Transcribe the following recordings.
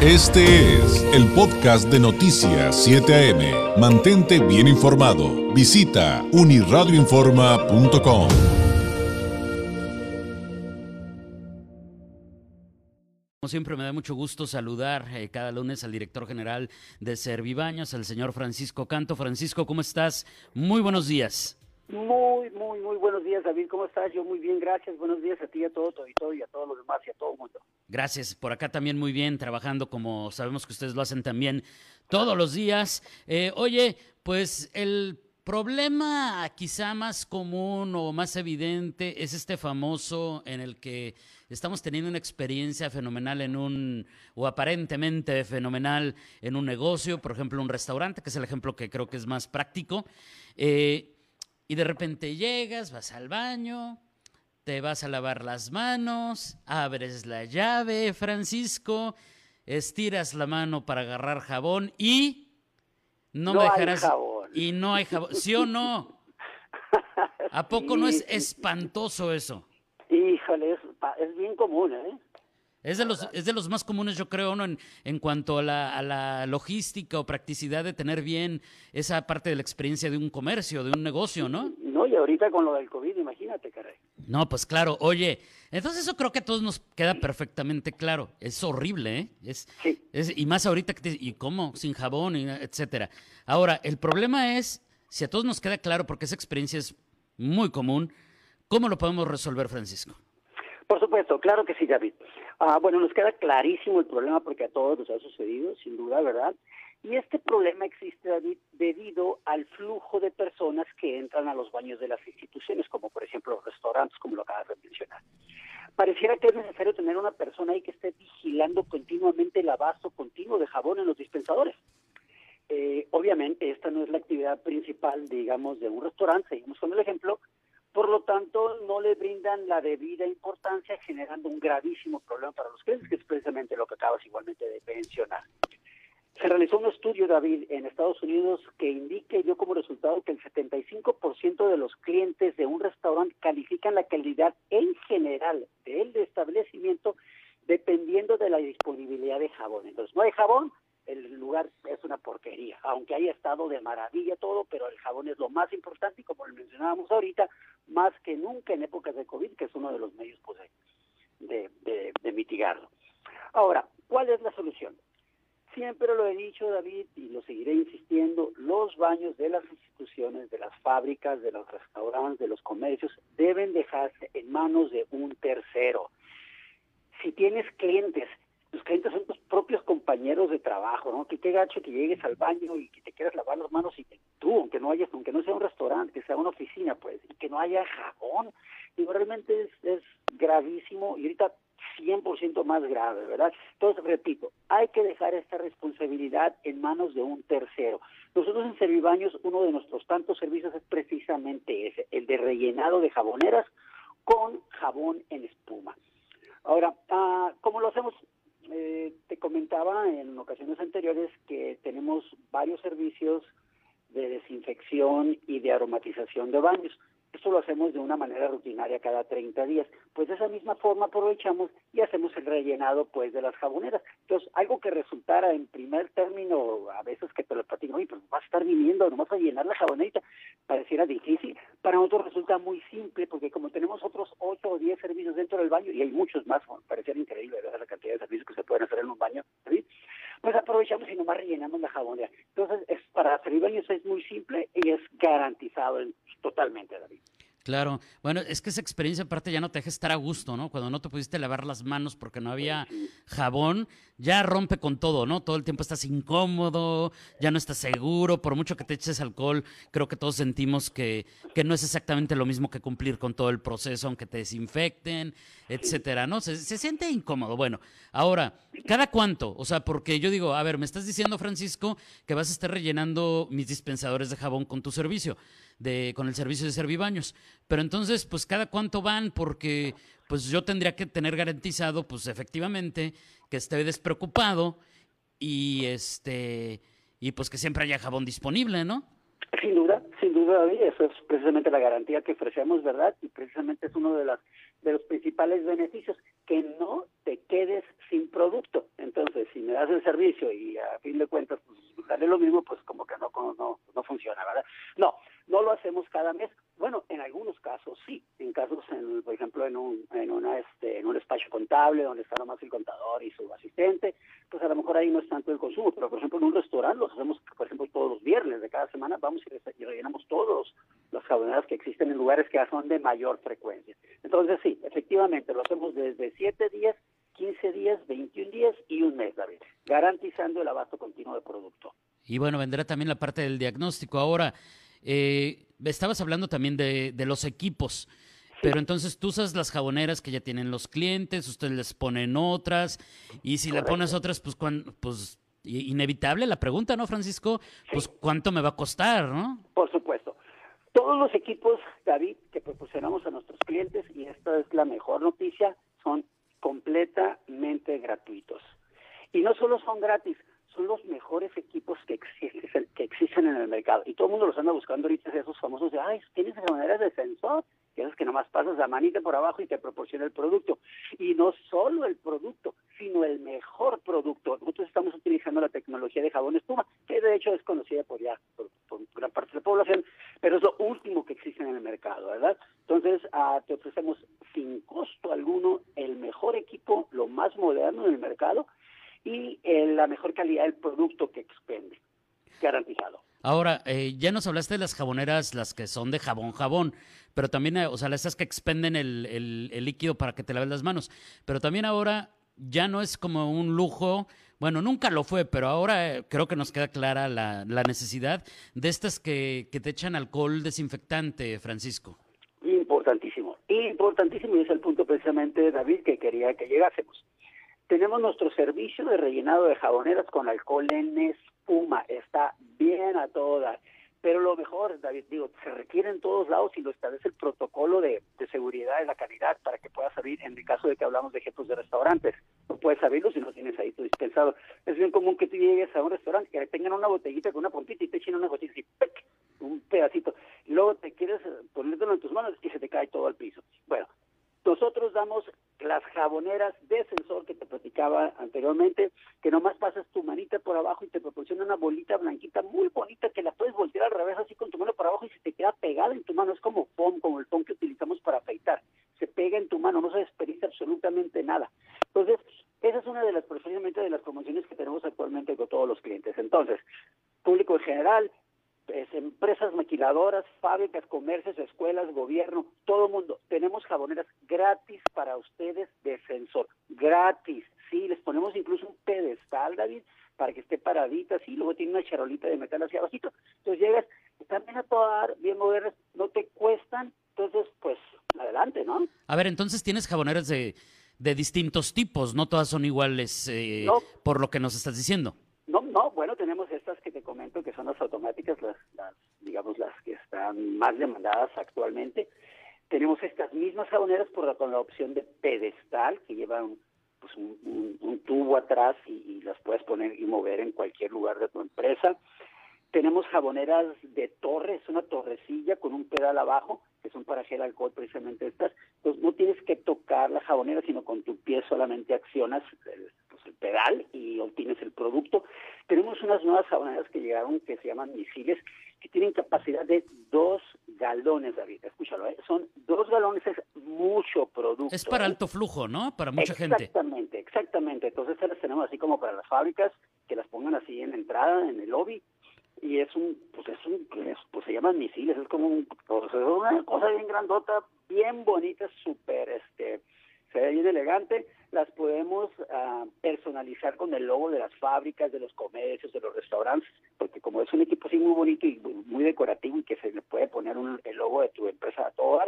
Este es el podcast de Noticias 7 AM. Mantente bien informado. Visita uniradioinforma.com. Como siempre me da mucho gusto saludar eh, cada lunes al director general de Servibaños, al señor Francisco Canto. Francisco, ¿cómo estás? Muy buenos días. Muy, muy, muy buenos días, David. ¿Cómo estás? Yo muy bien, gracias. Buenos días a ti, a todo tu y a todos los demás y a todo el mundo. Gracias. Por acá también muy bien, trabajando como sabemos que ustedes lo hacen también todos los días. Eh, oye, pues el problema quizá más común o más evidente es este famoso en el que estamos teniendo una experiencia fenomenal en un, o aparentemente fenomenal en un negocio, por ejemplo, un restaurante, que es el ejemplo que creo que es más práctico. Eh, y de repente llegas, vas al baño, te vas a lavar las manos, abres la llave, Francisco, estiras la mano para agarrar jabón y no, me dejarás y no hay jabón, ¿sí o no? ¿A poco no es espantoso eso? Híjole, es, es bien común, ¿eh? Es de, los, es de los más comunes, yo creo, ¿no? En, en cuanto a la, a la, logística o practicidad de tener bien esa parte de la experiencia de un comercio, de un negocio, ¿no? No, y ahorita con lo del COVID, imagínate, caray. No, pues claro, oye, entonces eso creo que a todos nos queda perfectamente claro. Es horrible, ¿eh? Es, sí. es, y más ahorita que te, ¿y cómo? Sin jabón, y etcétera. Ahora, el problema es, si a todos nos queda claro, porque esa experiencia es muy común, ¿cómo lo podemos resolver, Francisco? Por supuesto, claro que sí, David. Ah, bueno, nos queda clarísimo el problema porque a todos nos ha sucedido, sin duda, ¿verdad? Y este problema existe, David, debido al flujo de personas que entran a los baños de las instituciones, como por ejemplo los restaurantes, como lo acabas de mencionar. Pareciera que es necesario tener una persona ahí que esté vigilando continuamente el abasto continuo de jabón en los dispensadores. Eh, obviamente, esta no es la actividad principal, digamos, de un restaurante, seguimos con el ejemplo, por lo tanto, no le brindan la debida importancia, generando un gravísimo problema para los clientes, que es precisamente lo que acabas igualmente de mencionar. Se realizó un estudio, David, en Estados Unidos que indica dio como resultado que el 75% de los clientes de un restaurante califican la calidad en general del establecimiento dependiendo de la disponibilidad de jabón. Entonces, no hay jabón, el lugar es una porquería, aunque haya estado de maravilla todo, pero el jabón es lo más importante y como lo mencionábamos ahorita, más que nunca en épocas de COVID, que es uno de los medios pues, de, de, de mitigarlo. Ahora, ¿cuál es la solución? Siempre lo he dicho, David, y lo seguiré insistiendo, los baños de las instituciones, de las fábricas, de los restaurantes, de los comercios, deben dejarse en manos de un tercero. Si tienes clientes tus clientes son tus propios compañeros de trabajo, ¿no? Que qué gacho que llegues al baño y que te quieras lavar las manos y tú, aunque no hayas, aunque no sea un restaurante, que sea una oficina, pues, y que no haya jabón. Digo, realmente es, es gravísimo y ahorita 100% más grave, ¿verdad? Entonces, repito, hay que dejar esta responsabilidad en manos de un tercero. Nosotros en Servibaños, uno de nuestros tantos servicios es precisamente ese, el de rellenado de jaboneras con jabón en espuma. Ahora, ah, ¿cómo lo hacemos? Eh, te comentaba en ocasiones anteriores que tenemos varios servicios de desinfección y de aromatización de baños. Esto lo hacemos de una manera rutinaria cada 30 días. Pues de esa misma forma aprovechamos y hacemos el rellenado pues de las jaboneras. Entonces, algo que resultara en primer término, a veces que te lo platico, oye, pues vas a estar viniendo nomás a llenar la jaboneta, pareciera difícil. Para nosotros resulta muy simple porque como tenemos otros 8 o 10 servicios dentro del baño, y hay muchos más, pareciera increíble ¿verdad? la cantidad de servicios que se pueden hacer en un baño, ¿sí? pues aprovechamos y nomás rellenamos la jabonera. Entonces, es, para hacer baños es muy simple y es garantizado totalmente, David. Claro, bueno, es que esa experiencia aparte ya no te deja estar a gusto, ¿no? Cuando no te pudiste lavar las manos porque no había jabón, ya rompe con todo, ¿no? Todo el tiempo estás incómodo, ya no estás seguro, por mucho que te eches alcohol, creo que todos sentimos que, que no es exactamente lo mismo que cumplir con todo el proceso, aunque te desinfecten, etcétera, ¿no? Se, siente incómodo. Bueno, ahora, ¿cada cuánto? O sea, porque yo digo, a ver, me estás diciendo, Francisco, que vas a estar rellenando mis dispensadores de jabón con tu servicio de, con el servicio de Servibaños. Pero entonces, pues cada cuánto van, porque pues yo tendría que tener garantizado, pues efectivamente, que esté despreocupado y este y pues que siempre haya jabón disponible, ¿no? Sin duda, sin duda, eso es precisamente la garantía que ofrecemos, ¿verdad? Y precisamente es uno de, las, de los principales beneficios, que no te quedes sin producto. Entonces, si me das el servicio y a fin de cuentas pues, lo mismo, pues como que no, no, no funciona, ¿verdad? No, no lo hacemos cada mes. Bueno, en algunos casos sí, en casos, en, por ejemplo, en un, en, una, este, en un despacho contable donde está nomás el contador y su asistente, pues a lo mejor ahí no es tanto el consumo, pero por ejemplo en un restaurante lo hacemos, por ejemplo, todos los viernes de cada semana, vamos y rellenamos todos las jaboneras que existen en lugares que son de mayor frecuencia. Entonces sí, efectivamente, lo hacemos desde 7 días 15 días, 21 días y un mes, David, garantizando el abasto continuo de producto. Y bueno, vendrá también la parte del diagnóstico. Ahora, eh, estabas hablando también de, los equipos. Pero entonces tú usas las jaboneras que ya tienen los clientes, ustedes les ponen otras, y si le pones otras, pues, pues inevitable la pregunta, ¿no, Francisco? Pues cuánto me va a costar, ¿no? Por supuesto. Todos los equipos, David, que proporcionamos a nuestros clientes, y esta es la mejor noticia, son completamente gratuitos. Y no solo son gratis, son los mejores equipos que existen, que existen en el mercado. Y todo el mundo los anda buscando ahorita, esos famosos de, ay, tienes maneras de sensor, que es que nomás pasas la manita por abajo y te proporciona el producto. Y no solo el producto, sino el mejor producto. Nosotros estamos utilizando la tecnología de jabón espuma, que de hecho es conocida por ya, por, gran parte de la población, pero es lo último que existe en el mercado, ¿verdad? Entonces, ah, te ofrecemos sin costo alguno el mejor equipo, lo más moderno en el mercado, y eh, la mejor calidad del producto que expende, garantizado. Ahora, eh, ya nos hablaste de las jaboneras, las que son de jabón, jabón, pero también, eh, o sea, esas que expenden el, el, líquido para que te laves las manos. Pero también ahora ya no es como un lujo, bueno, nunca lo fue, pero ahora creo que nos queda clara la, la necesidad de estas que, que te echan alcohol desinfectante, Francisco. Importantísimo, importantísimo, y es el punto precisamente, David, que quería que llegásemos. Tenemos nuestro servicio de rellenado de jaboneras con alcohol en espuma. Está bien a todas. Pero lo mejor, David, digo, se requiere en todos lados y lo establece el protocolo de, seguridad de la calidad para que pueda salir en el caso de que hablamos de ejemplos de restaurantes. No puedes abrirlo si no tienes ahí tu dispensador. Es bien común que tú llegues a un restaurante que tengan una botellita con una puntita y te echen una gotita y ¡pec! un pedacito. Luego te quieres ponértelo en tus manos y se te cae todo al piso. Bueno, nosotros damos las jaboneras de sensor que te platicaba anteriormente, que nomás pasas tu manita por abajo y te proporciona una bolita blanquita muy bonita que la puedes voltear al revés así con tu mano por abajo y se te queda pegada en tu mano. Es como foam, como el foam que utilizamos para afeitar. Se pega en tu mano, no se desperdicia absolutamente nada. Entonces, esa es una de las, precisamente de las promociones que tenemos actualmente con todos los clientes. Entonces, público en general, fábricas, comercios, escuelas, gobierno, todo el mundo. Tenemos jaboneras gratis para ustedes de sensor, gratis. Sí, les ponemos incluso un pedestal, David, para que esté paradita, así, luego tiene una charolita de metal hacia abajito. Entonces llegas, están bien a toda bien modernas, no te cuestan, entonces pues adelante, ¿no? A ver, entonces tienes jaboneras de, de distintos tipos, no todas son iguales eh, por lo que nos estás diciendo. No, no, bueno, tenemos estas que te comento que son las automáticas, las, digamos las que están más demandadas actualmente. Tenemos estas mismas jaboneras por la, con la opción de pedestal que llevan pues, un, tubo atrás y, las puedes poner y mover en cualquier lugar de tu empresa. Tenemos jaboneras de torre, es una torrecilla con un pedal abajo, que son para gel alcohol precisamente estas. Entonces no tienes que tocar la jabonera, sino con tu pie solamente accionas el, pues, el pedal y obtienes el producto. Tenemos unas nuevas jaboneras que llegaron que se llaman misiles, que tienen capacidad de dos galones, David. Escúchalo, ¿eh? son dos galones, es mucho producto. Es para ¿eh? alto flujo, ¿no? Para mucha gente. Exactamente, exactamente. Entonces las tenemos así como para las fábricas, que las pongan así en la entrada, en el lobby, y es un, pues es un, pues se llaman misiles, es como un, es una cosa bien grandota, bien bonita, súper, este, se ve bien elegante, las podemos ah, personalizar con el logo de las fábricas, de los comercios, de los restaurantes, porque como es un equipo así muy bonito y muy, decorativo y que se le puede poner el logo de tu empresa a todo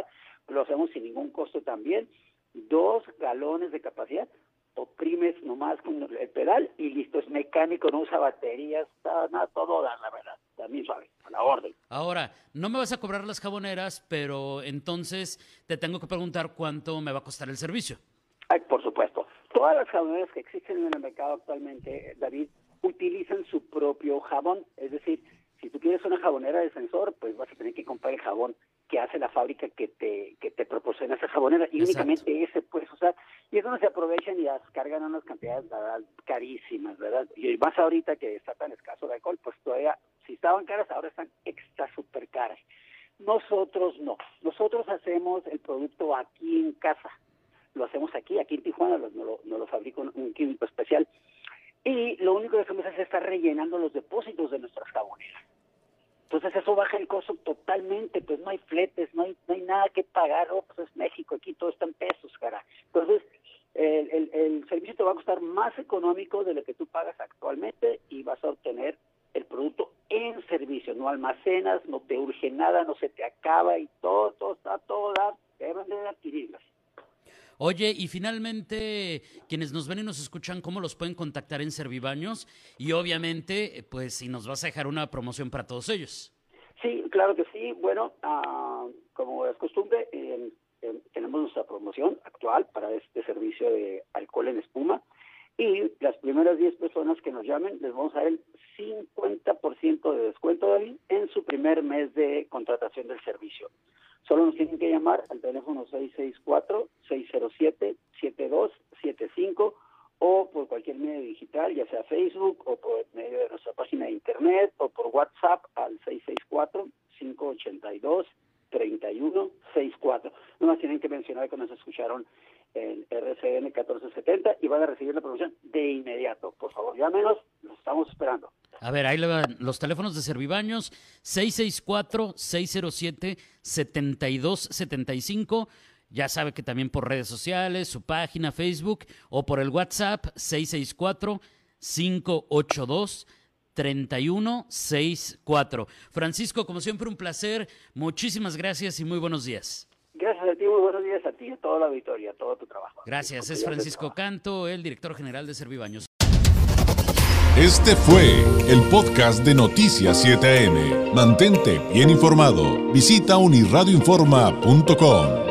lo hacemos sin ningún costo también. Dos galones de capacidad, oprimes nomás con el pedal y listo, es mecánico, no usa baterías, nada, todo da, la verdad, también suave, a la orden. Ahora, no me vas a cobrar las jaboneras, pero entonces te tengo que preguntar cuánto me va a costar el servicio. Ay, por supuesto. Todas las jaboneras que existen en el mercado actualmente, David, utilizan su propio jabón. Es decir, si tú quieres una jabonera de sensor, pues vas a tener que comprar el jabón que hace la fábrica que te, que te proporciona esa jabonera y únicamente ese puedes usar se aprovechan y las cargan unas cantidades carísimas, ¿verdad? Y más ahorita que está tan escaso el alcohol, pues todavía, si estaban caras, ahora están extra super caras. Nosotros no, nosotros hacemos el producto aquí en casa, lo hacemos aquí, aquí en Tijuana, nos lo, no lo fabrica un, químico especial y lo único que hacemos es estar rellenando los depósitos de nuestras jaboneras. Entonces eso baja el costo totalmente, pues no hay fletes, no hay, no hay nada que pagar, oh, pues es México, aquí todo está en pesos, cara. Entonces el, el, servicio te va a costar más económico de lo que tú pagas actualmente y vas a obtener el producto en servicio, no almacenas, no te urge nada, no se te acaba y todo, todo está todo, deben de adquirirlas. Oye, y finalmente, quienes nos ven y nos escuchan, ¿cómo los pueden contactar en Servibaños? Y obviamente, pues si nos vas a dejar una promoción para todos ellos. Sí, claro que sí. Bueno, uh, como es costumbre, eh, tenemos nuestra promoción actual para este servicio de alcohol en espuma y las primeras 10 personas que nos llamen les vamos a dar el 50% de descuento, de David, en su primer mes de contratación del servicio. Solo nos tienen que llamar al teléfono 664-607-7275 o por cualquier medio digital, ya sea Facebook o por medio de nuestra página de internet o por WhatsApp al 664 582 3164. Nomás tienen que mencionar que nos escucharon en RCN 1470 y van a recibir la promoción de inmediato. Por favor, llámenos, los estamos esperando. A ver, ahí le van los teléfonos de Servibaños, 664-607-7275. Ya sabe que también por redes sociales, su página Facebook o por el WhatsApp 664 582 664-582-3164. Francisco, como siempre, un placer. Muchísimas gracias y muy buenos días. Gracias a ti, muy buenos días a ti y a toda la auditoría, todo tu trabajo. Gracias, es Francisco Canto, el director general de Servibaños. Este fue el podcast de Noticias 7am. Mantente bien informado. Visita unirradioinforma.com.